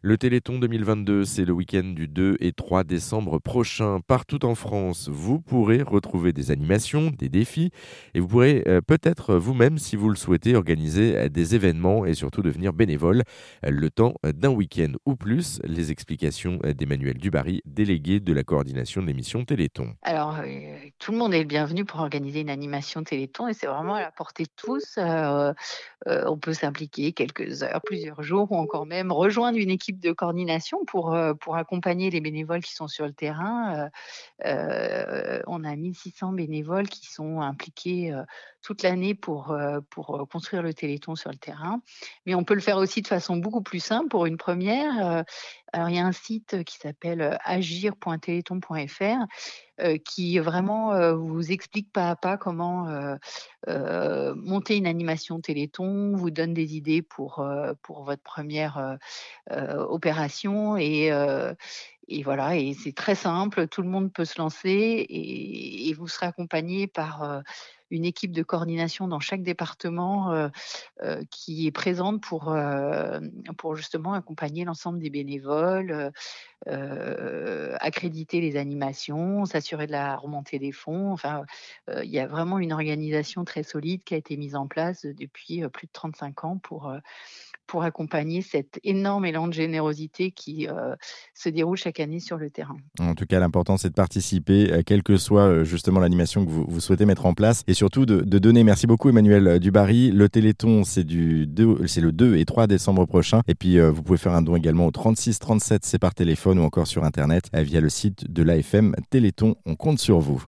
Le Téléthon 2022, c'est le week-end du 2 et 3 décembre prochain. Partout en France, vous pourrez retrouver des animations, des défis et vous pourrez euh, peut-être vous-même, si vous le souhaitez, organiser euh, des événements et surtout devenir bénévole euh, le temps d'un week-end ou plus. Les explications d'Emmanuel Dubarry, délégué de la coordination de l'émission Téléthon. Alors, tout le monde est bienvenu pour organiser une animation Téléthon et c'est vraiment à la portée de tous. on peut s'impliquer quelques heures, plusieurs jours ou encore même rejoindre une équipe de coordination pour, euh, pour accompagner les bénévoles qui sont sur le terrain. Euh, euh, on a 1600 bénévoles qui sont impliqués toute l'année pour, pour construire le Téléthon sur le terrain. Mais on peut le faire aussi de façon beaucoup plus simple pour une première. Alors, il y a un site qui s'appelle agir.téléthon.fr qui vraiment vous explique pas à pas comment monter une animation Téléthon, vous donne des idées pour, pour votre première opération et, et voilà, et c'est très simple, tout le monde peut se lancer et, et vous serez accompagné par une équipe de coordination dans chaque département euh, euh, qui est présente pour, euh, pour justement accompagner l'ensemble des bénévoles, accréditer les animations, s'assurer de la remontée des fonds. Enfin, il y a vraiment une organisation très solide qui a été mise en place depuis plus de 35 ans pour pour accompagner cet énorme élan de générosité qui se déroule chaque année sur le terrain. En tout cas, l'important, c'est de participer, quelle que soit justement l'animation que vous, souhaitez mettre en place, surtout de, donner. Merci beaucoup, Emmanuel Dubarry. Le Téléthon, c'est le 2 et 3 décembre prochain. Et puis, vous pouvez faire un don également au 36 37, c'est par téléphone ou encore sur Internet via le site de l'AFM Téléthon. On compte sur vous.